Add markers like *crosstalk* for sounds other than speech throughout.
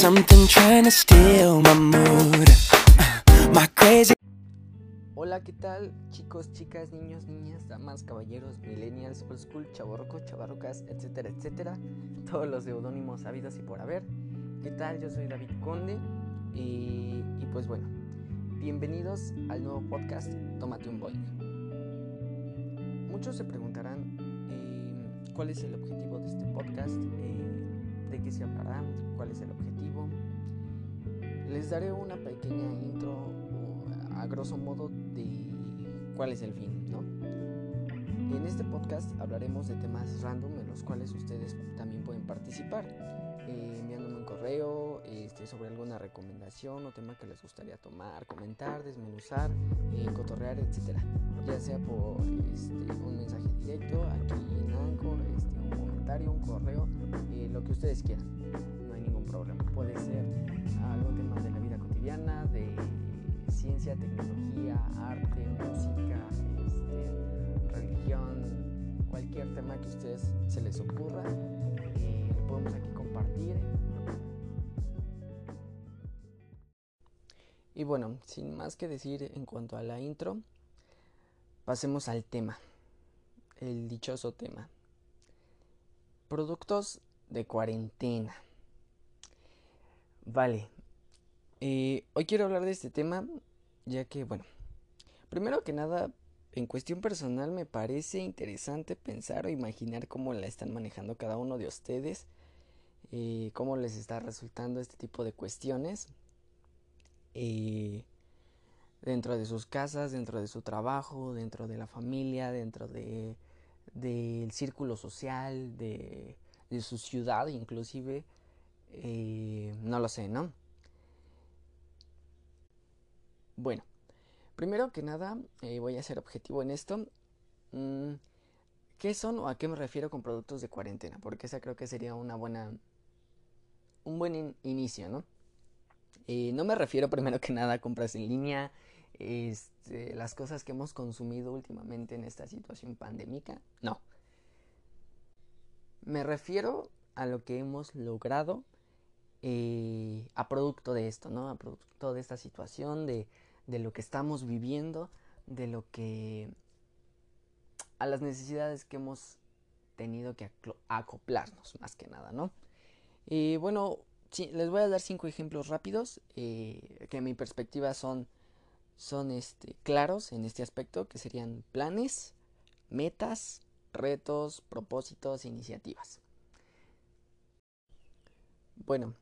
something trying to steal my mood. *sighs* My crazy. Hola, ¿qué tal chicos, chicas, niños, niñas, damas, caballeros, millennials, old school, chavorrocos, chavarrocas, etcétera, etcétera? Todos los seudónimos habidos y por haber. ¿Qué tal? Yo soy David Conde y, y pues bueno, bienvenidos al nuevo podcast Tómate un Boing. Muchos se preguntarán eh, cuál es el objetivo de este podcast, eh, de qué se hablará, cuál es el objetivo. Les daré una pequeña intro a grosso modo de cuál es el fin, ¿no? En este podcast hablaremos de temas random en los cuales ustedes también pueden participar, eh, enviándome un correo este, sobre alguna recomendación o tema que les gustaría tomar, comentar, desmenuzar, eh, cotorrear, etcétera, ya sea por este, un mensaje directo aquí un correo, eh, lo que ustedes quieran, no hay ningún problema. Puede ser algún tema de la vida cotidiana, de ciencia, tecnología, arte, música, este, religión, cualquier tema que a ustedes se les ocurra, eh, lo podemos aquí compartir. Y bueno, sin más que decir en cuanto a la intro, pasemos al tema, el dichoso tema. Productos de cuarentena. Vale, eh, hoy quiero hablar de este tema ya que, bueno, primero que nada, en cuestión personal me parece interesante pensar o imaginar cómo la están manejando cada uno de ustedes, eh, cómo les está resultando este tipo de cuestiones eh, dentro de sus casas, dentro de su trabajo, dentro de la familia, dentro de del círculo social, de, de su ciudad inclusive, eh, no lo sé, ¿no? Bueno, primero que nada eh, voy a ser objetivo en esto. Mm, ¿Qué son o a qué me refiero con productos de cuarentena? Porque esa creo que sería una buena, un buen in inicio, ¿no? Eh, no me refiero primero que nada a compras en línea, este, las cosas que hemos consumido últimamente en esta situación pandémica, no. Me refiero a lo que hemos logrado eh, a producto de esto, ¿no? A producto de esta situación, de, de lo que estamos viviendo, de lo que... a las necesidades que hemos tenido que acoplarnos, más que nada, ¿no? Y bueno, les voy a dar cinco ejemplos rápidos eh, que en mi perspectiva son, son este, claros en este aspecto, que serían planes, metas, retos, propósitos, iniciativas. Bueno,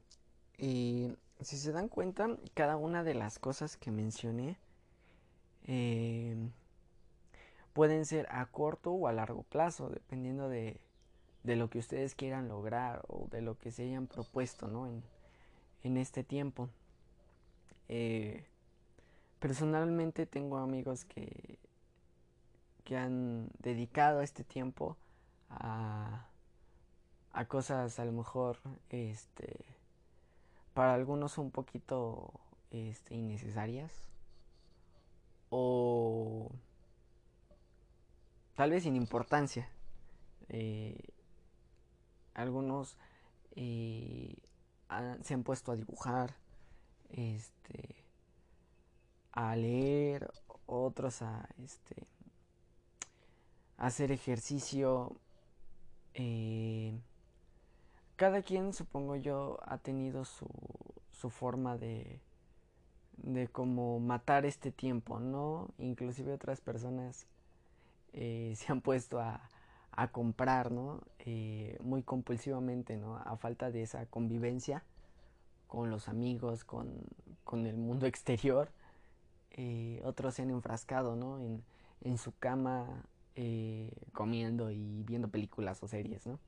eh, si se dan cuenta, cada una de las cosas que mencioné eh, pueden ser a corto o a largo plazo, dependiendo de, de, lo que ustedes quieran lograr o de lo que se hayan propuesto ¿no? en, en este tiempo. Eh, personalmente tengo amigos que, que han dedicado este tiempo a, a cosas a lo mejor este para algunos un poquito este, innecesarias o tal vez sin importancia. Eh, algunos eh, se han puesto a dibujar, este, a leer, otros a, este, hacer ejercicio. Eh, cada quien, supongo yo, ha tenido su, su forma de, de como matar este tiempo, ¿no? Inclusive otras personas eh, se han puesto a, a comprar, ¿no? Eh, muy compulsivamente, ¿no? A falta de esa convivencia con los amigos, con, con el mundo *laughs* exterior. Eh, otros se han enfrascado, ¿no? En, en su cama eh, comiendo y viendo películas o series, ¿no?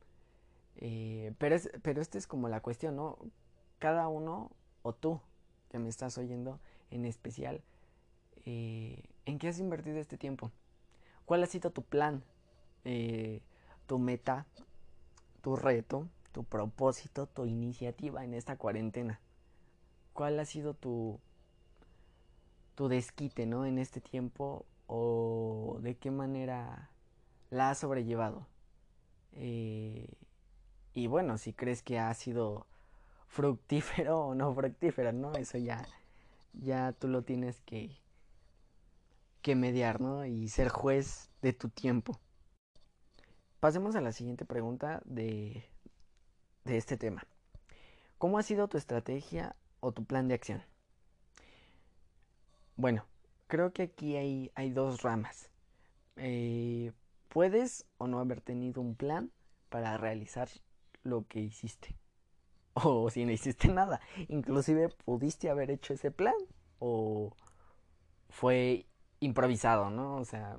Eh, pero, es, pero esta es como la cuestión, ¿no? Cada uno, o tú, que me estás oyendo en especial, ¿en qué has invertido este tiempo? ¿Cuál ha sido tu plan? Tu meta, tu reto, tu propósito, tu iniciativa en esta cuarentena. ¿Cuál ha sido tu, tu desquite, ¿no? En este tiempo o de qué manera la has sobrellevado. Eh, y bueno, si crees que ha sido fructífero o no fructífero, ¿no? Eso ya, ya tú lo tienes que, que mediar, ¿no? Y ser juez de tu tiempo. Pasemos a la siguiente pregunta de, de este tema. ¿Cómo ha sido tu estrategia o tu plan de acción? Bueno, creo que aquí hay, hay dos ramas. Eh, puedes o no haber tenido un plan para realizar lo que hiciste. *laughs* O si no hiciste nada. Inclusive pudiste haber hecho ese plan. O fue improvisado, ¿no? O sea,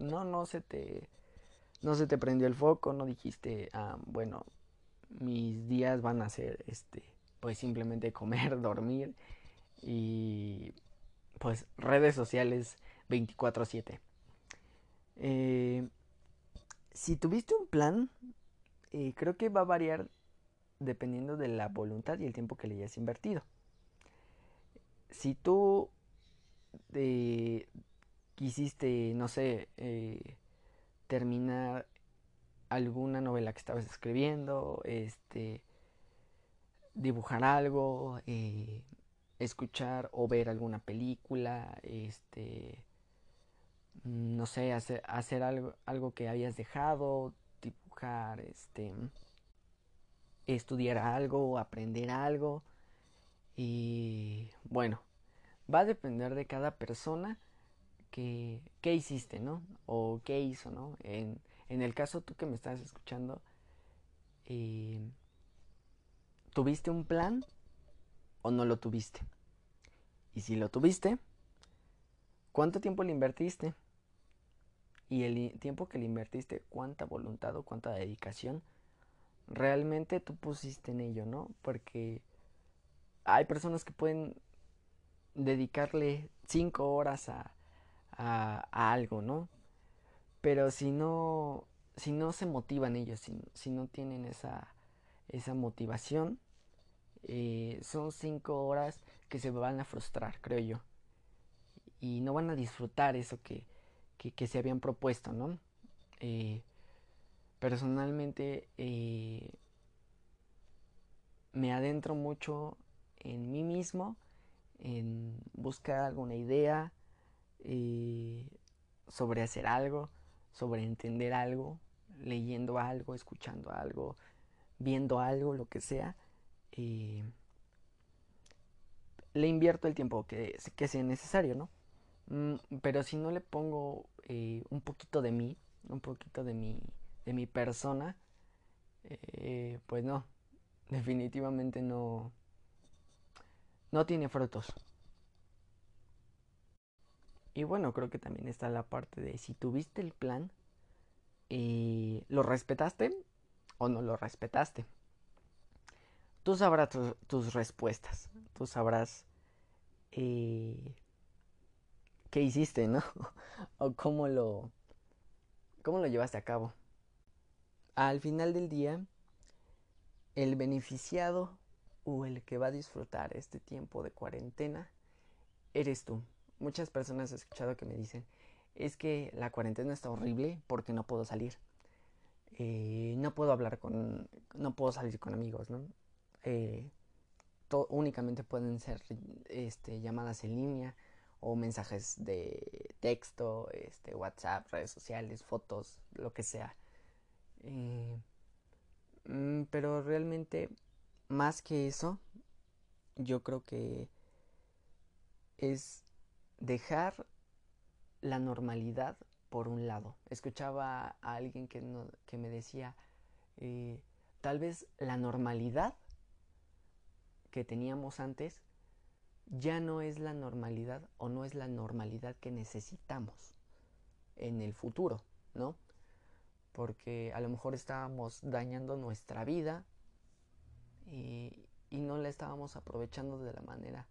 no, no se te, no se te prendió el foco, no dijiste, ah, bueno, mis días van a ser, este, pues simplemente comer, *laughs* dormir y, pues, redes sociales 24/7. Eh, si tuviste un plan, eh, creo que va a variar dependiendo de la voluntad y el tiempo que le hayas invertido. Si tú eh, quisiste, no sé, terminar alguna novela que estabas escribiendo, este, dibujar algo, escuchar o ver alguna película, este, no sé, hacer, hacer algo, algo que habías dejado, dibujar, este, estudiar algo, aprender algo. Y bueno, va a depender de cada persona que, qué hiciste, ¿no? O qué hizo, ¿no? En, en el caso tú que me estás escuchando, eh, ¿tuviste un plan o no lo tuviste? Y si lo tuviste, ¿cuánto tiempo le invertiste? Y el tiempo que le invertiste, cuánta voluntad o cuánta dedicación realmente tú pusiste en ello, ¿no? Porque hay personas que pueden dedicarle cinco horas a, a, algo, ¿no? Pero si no, si no se motivan ellos, si, si no tienen esa, esa motivación, eh, son cinco horas que se van a frustrar, creo yo. Y no van a disfrutar eso que, que, se habían propuesto, ¿no? Eh, personalmente eh, me adentro mucho en mí mismo, en buscar alguna idea sobre hacer algo, sobre entender algo, leyendo algo, escuchando algo, viendo algo, lo que sea. Eh, le invierto el tiempo que, sea necesario, ¿no? Mm, pero si no le pongo un poquito de mí, un poquito de mi de mi persona, eh, pues no, definitivamente no, no tiene frutos. Y bueno, creo que también está la parte de si tuviste el plan, y ¿lo respetaste o no lo respetaste? Tú sabrás tus respuestas, tú sabrás eh, qué hiciste, ¿no? *laughs* o cómo lo, cómo lo llevaste a cabo. Al final del día, el beneficiado o el que va a disfrutar este tiempo de cuarentena eres tú. Muchas personas he escuchado que me dicen, es que la cuarentena está horrible porque no puedo salir. Eh, no puedo hablar con, no puedo salir con amigos, ¿no? Eh, únicamente pueden ser este, llamadas en línea o mensajes de texto, este, WhatsApp, redes sociales, fotos, lo que sea. Eh, mm, pero realmente, más que eso, yo creo que es dejar la normalidad por un lado. Escuchaba a alguien que, me decía, eh, tal vez la normalidad que teníamos antes ya no es la normalidad o no es la normalidad que necesitamos en el futuro, ¿no? porque a lo mejor estábamos dañando nuestra vida y, no la estábamos aprovechando de la manera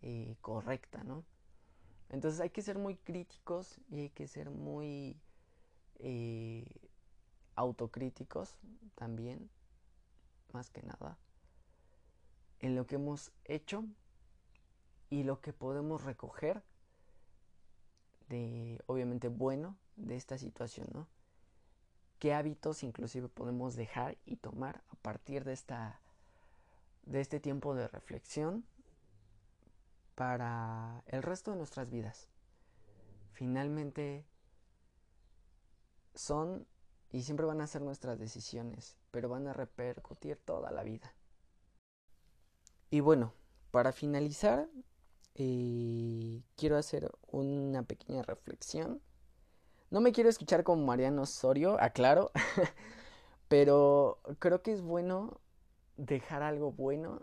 eh, correcta, ¿no? Entonces hay que ser muy críticos y hay que ser muy eh, autocríticos también, más que nada, en lo que hemos hecho y lo que podemos recoger de, obviamente, bueno de esta situación, ¿no? qué hábitos inclusive podemos dejar y tomar a partir de esta de este tiempo de reflexión para el resto de nuestras vidas. Finalmente son y siempre van a ser nuestras decisiones, pero van a repercutir toda la vida. Y bueno, para finalizar, eh, quiero hacer una pequeña reflexión. No me quiero escuchar como Mariano Osorio, aclaro, *laughs* pero creo que es bueno dejar algo bueno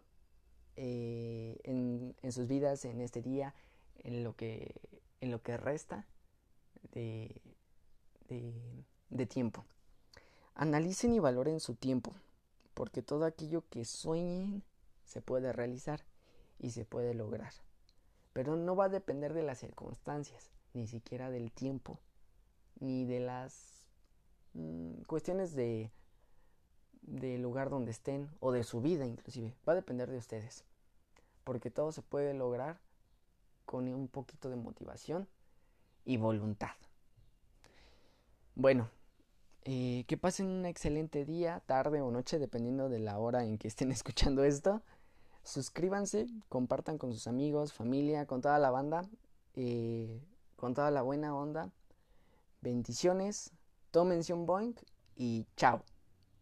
eh, en, sus vidas en este día, en lo que, en lo que resta de, de tiempo. Analicen y valoren su tiempo, porque todo aquello que sueñen se puede realizar y se puede lograr. Pero no va a depender de las circunstancias, ni siquiera del tiempo, ni de las mm, cuestiones de del lugar donde estén o de su vida inclusive. Va a depender de ustedes. Porque todo se puede lograr con un poquito de motivación y voluntad. Bueno, eh, que pasen un excelente día, tarde o noche, dependiendo de la hora en que estén *laughs* escuchando esto. Suscríbanse, compartan con sus amigos, familia, con toda la banda, eh, con toda la buena onda. Bendiciones, tómense un boink y chao.